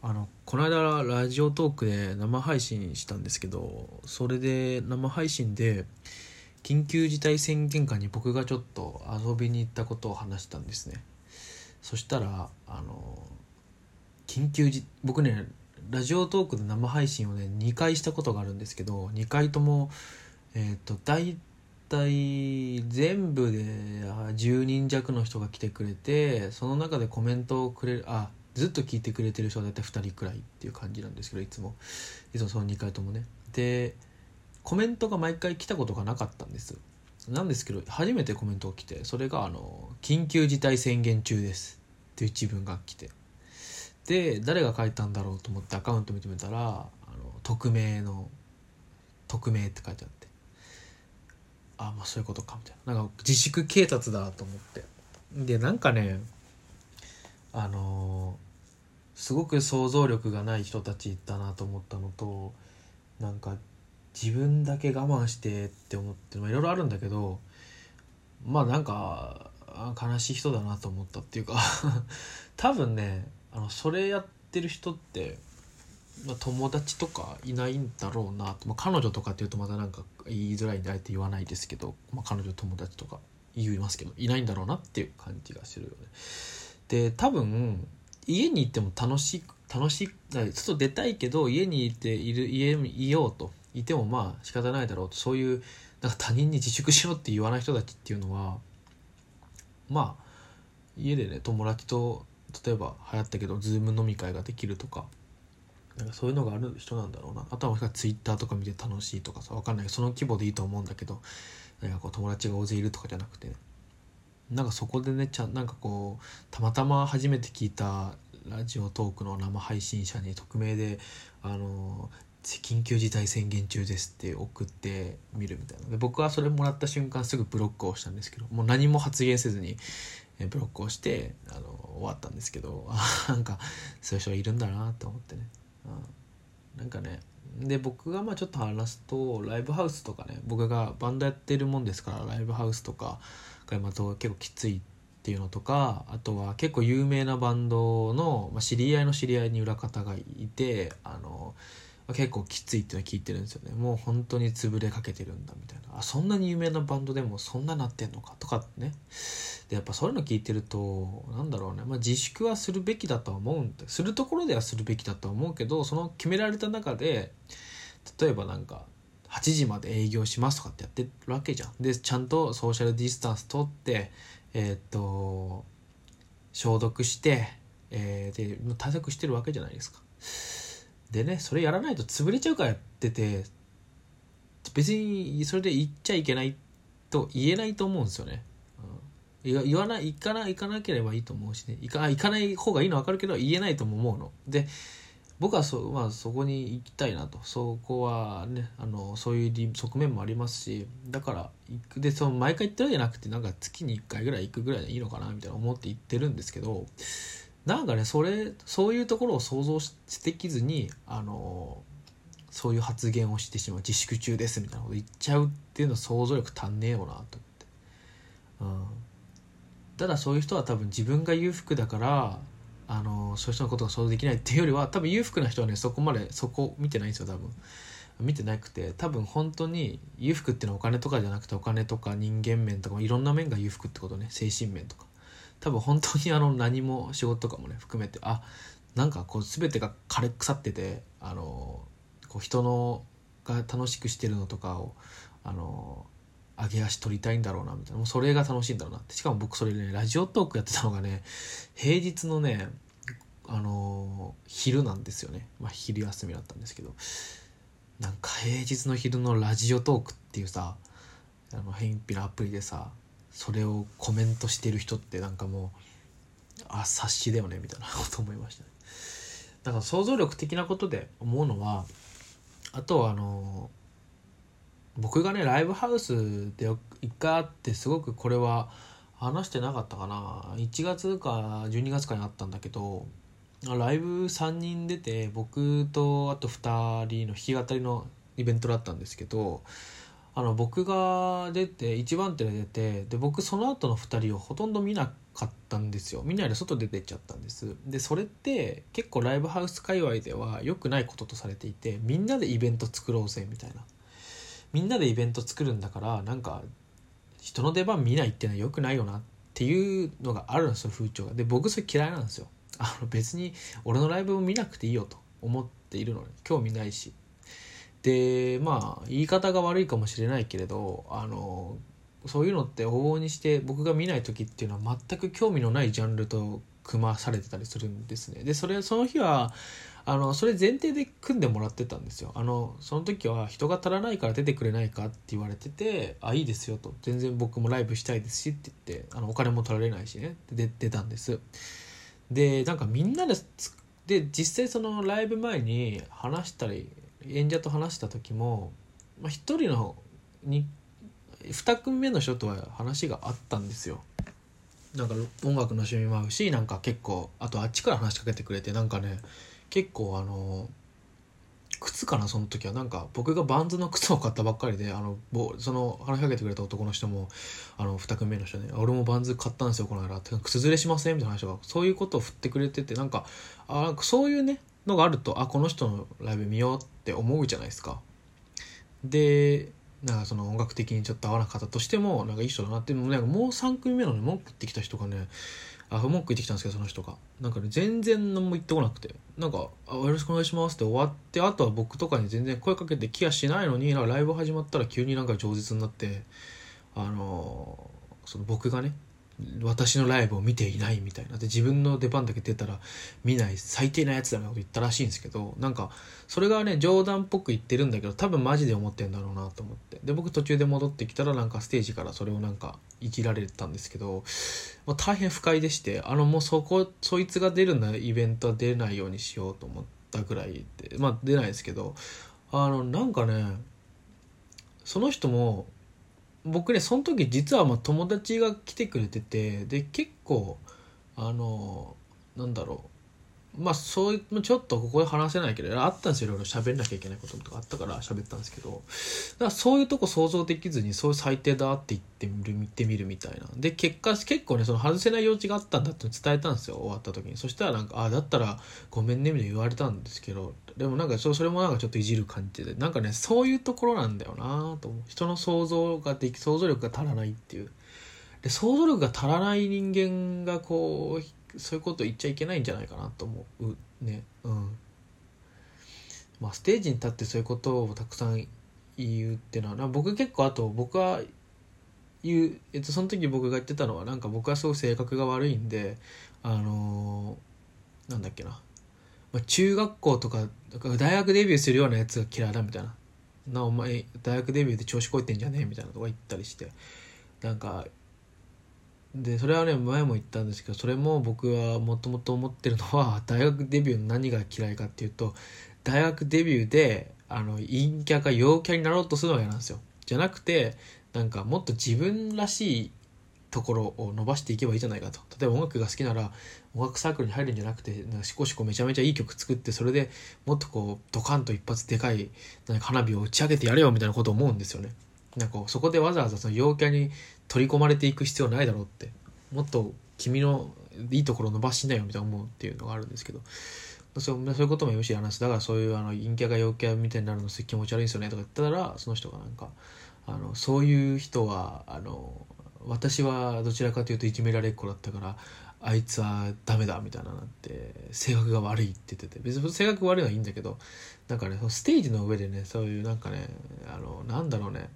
あのこの間ラジオトークで生配信したんですけどそれで生配信で緊急事態宣言下に僕がちょっと遊びに行ったことを話したんですね。そしたらあの緊急時僕ねラジオトークで生配信をね2回したことがあるんですけど2回ともえっ、と大体全部で10人弱の人が来てくれてその中でコメントをくれるあずっと聞いてくれてる人は大体2人くらいっていう感じなんですけどいつも。いつもその2回ともね。でコメントが毎回来たことがなかったんです。なんですけど初めてコメントが来てそれがあの「緊急事態宣言中です」っていう一文が来て。で誰が書いたんだろうと思ってアカウント見てみたらあの匿名の「匿名」って書いてあって。あまあそういうことかみたいな。なんか自粛警察だと思って。でなんかねあのすごく想像力がない人たちだなと思ったのとなんか自分だけ我慢してって思っていろいろあるんだけどまあなんか悲しい人だなと思ったっていうか 多分ねあのそれやってる人って、まあ、友達とかいないんだろうなと、まあ、彼女とかっていうとまたなんか言いづらいんであえて言わないですけど、まあ、彼女友達とか言いますけどいないんだろうなっていう感じがするよね。で多分家に行っても楽しい楽しい外出たいけど家にいている家にいようと。いてもまあ仕方ないだろうと。そういうなんか他人に自粛しろって言わない人たちっていうのはまあ家でね友達と例えば流行ったけどズーム飲み会ができるとかなんかそういうのがある人なんだろうな。あとはもしかしたらツイッターとか見て楽しいとかさ分かんないその規模でいいと思うんだけどなんかこう友達が大勢いるとかじゃなくて、ね、なんかそこでねちゃなんかこうたまたま初めて聞いたラジオトークの生配信者に匿名で「あの緊急事態宣言中です」って送ってみるみたいな。で僕はそれもらった瞬間すぐブロックをしたんですけどもう何も発言せずにブロックをしてあの終わったんですけどあなんかそういう人がいるんだなと思ってね、うん、なんかねで僕がまあちょっと話すとライブハウスとかね僕がバンドやってるもんですからライブハウスとかがまた結構きついっていうのとかあとは結構有名なバンドの、まあ、知り合いの知り合いに裏方がいてあの結構きついってのは聞いてるんですよね。もう本当に潰れかけてるんだみたいな。あそんなに有名なバンドでもそんななってんのかとかね。でやっぱそういうの聞いてるとなんだろうね、まあ、自粛はするべきだとは思うんでするところではするべきだとは思うけどその決められた中で例えばなんか8時まで営業しますとかってやってるわけじゃん。でちゃんとソーシャルディスタンス取ってえーっと消毒して、えーで対策してるわけじゃないですか。でねそれやらないと潰れちゃうからやってて別にそれで言っちゃいけないと言えないと思うんですよね、うん、言わない行かない行かなければいいと思うしね。行か行かない方がいいのは分かるけど言えないとも思うの。で僕はそ,、まあ、そこに行きたいなと。そこはねあのそういう側面もありますしだから行くでその毎回行ってるわけじゃなくてなんか月に1回ぐらい行くぐらいでいいのかなみたいな思って行ってるんですけどなんかねそれそういうところを想像してきずにあのそういう発言をしてしまう自粛中ですみたいなこと言っちゃうっていうのは想像力足んねえよなと思って、うん、ただそういう人は多分自分が裕福だからあのそういう人のことが想像できないっていうよりは多分裕福な人はねそこまでそこ見てないんですよ多分。見てなくて多分本当に裕福っていうのはお金とかじゃなくてお金とか人間面とかいろんな面が裕福ってことね精神面とか。多分本当にあの何も仕事とかもね含めてあなんかこう全てが枯れ腐っててあのこう人のが楽しくしてるのとかをあの上げ足取りたいんだろうなみたいなもうそれが楽しいんだろうなって。しかも僕それねラジオトークやってたのがね平日のねあの昼なんですよね、まあ、昼休みだったんですけど。なんか平日の昼のラジオトークっていうさあの偏僻なアプリでさそれをコメントしてる人ってなんかもうあ察しだよねみたいなこと思いましたね。だから想像力的なことで思うのはあとはあの僕がねライブハウスで一回会ってすごくこれは話してなかったかな。1月か12月かにあったんだけどライブ3人出て僕とあと2人の弾き語りのイベントだったんですけどあの僕が出て一番手で出てで僕その後の2人をほとんど見なかったんですよ。みんなで外出てっちゃったんです。でそれって結構ライブハウス界隈では良くないこととされていてみんなでイベント作ろうぜみたいな。みんなでイベント作るんだからなんか人の出番見ないっていうのは良くないよなっていうのがあるんですよ風潮が。で僕それ嫌いなんですよ。あの別に俺のライブを見なくていいよと思っているのに興味ないし。でまあ言い方が悪いかもしれないけれどあのそういうのって往々にして僕が見ない時っていうのは全く興味のないジャンルと組まされてたりするんですね。でそれその日はあのそれ前提で組んでもらってたんですよ。あのその時は人が足らないから出てくれないかって言われてて「あいいですよ」と「全然僕もライブしたいですし」って言ってあのお金も取られないしね。で出たんです。でなんかみんなでで実際そのライブ前に話したり演者と話した時も、まあ、1人のに2組目の人とは話があったんですよ。なんか音楽の趣味も合うしなんか結構あとあっちから話しかけてくれてなんかね結構あの靴かなその時は。なんか僕がバンズの靴を買ったばっかりであのその話しかけてくれた男の人もあの2組目の人ね「俺もバンズ買ったんですよこの間」って「靴ずれしません?」みたいな話がそういうことを振ってくれててなんかあそういうねのがあるとあこの人のライブ見ようって思うじゃないですか。でなんかその音楽的にちょっと合わなかったとしてもなんかいい人だなってなんかもう3組目のね文句言ってきた人がねあ文句言ってきたんですけどその人がなんかね全然何も言ってこなくてなんかあ「よろしくお願いします」って終わってあとは僕とかに全然声かけてきやしないのになんかライブ始まったら急になんか饒舌になってあのー、その僕がね私のライブを見ていないみたいな。で自分の出番だけ出たら見ない最低なやつだなこと言ったらしいんですけどなんかそれがね冗談っぽく言ってるんだけど多分マジで思ってんだろうなと思って。で僕途中で戻ってきたらなんかステージからそれをなんかいじられたんですけど、まあ、大変不快でしてあのもうそこそいつが出るなイベントは出ないようにしようと思ったぐらいでまあ出ないですけどあのなんかねその人も僕ねその時実はまあ友達が来てくれててで結構あのなんだろう。まあそういうちょっとここで話せないけどあったんですよ。いろいろ喋んなきゃいけないこととかあったから喋ったんですけど。だからそういうとこ想像できずにそういう最低だって言ってみる見てみるみたいな。で結果結構ねその外せない用事があったんだって伝えたんですよ。終わった時に。そしたらなんか「ああだったらごめんね」みたいに言われたんですけど。でもなんかそれもなんかちょっといじる感じで。なんかねそういうところなんだよなと思う。人の想像ができ想像力が足らないっていう。で想像力が足らない人間がこうそういうこと言っちゃいけないんじゃないかなと思う。ね。うん。まあステージに立ってそういうことをたくさん言うっていうのは僕結構あと僕は言う、えっと、その時僕が言ってたのはなんか僕はすごく性格が悪いんであのー、なんだっけな、まあ、中学校とか大学デビューするようなやつが嫌いだみたいな。なお前大学デビューで調子こいてんじゃねえみたいなとか言ったりして。なんかでそれはね前も言ったんですけどそれも僕はもともと思ってるのは 大学デビューの何が嫌いかっていうと大学デビューであの陰キャか陽キャになろうとするのが嫌なんですよ。じゃなくてなんかもっと自分らしいところを伸ばしていけばいいじゃないかと。例えば音楽が好きなら音楽サークルに入るんじゃなくてなんかしこしこめちゃめちゃいい曲作ってそれでもっとこうドカンと一発でかいなんか花火を打ち上げてやれよみたいなことを思うんですよね。なんかそこでわざわざその陽キャに取り込まれていく必要ないだろうって。もっと君のいいところ伸ばしなよみたいな思うっていうのがあるんですけど。そうそういうこともよしやらすだからそういうあの陰キャが陽キャみたいになるの気持ち悪いんですよねとか言ったらその人がなんかあのそういう人はあの私はどちらかというといじめられっ子だったからあいつはダメだみたいななって性格が悪いって言ってて。別に性格悪いのはいいんだけどなんかねそのステージの上でねそういうなんかねあのなんだろうね。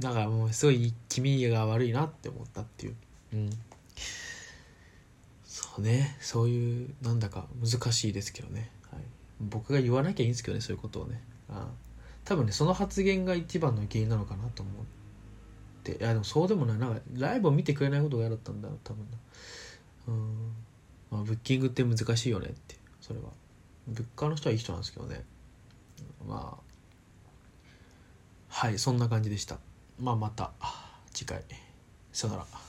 なんかもうすごい気味が悪いなって思ったっていう。うん。そうね。そういうなんだか難しいですけどね、はい、僕が言わなきゃいいんですけどねそういうことをね。あ多分ねその発言が一番の原因なのかなと思って。いやでもそうでもない。なんかライブを見てくれないことが嫌だったんだ。多分うん。まあブッキングって難しいよねって。それは。物価の人はいい人なんですけどね。まあ。はいそんな感じでした。まあまた次回。さよなら。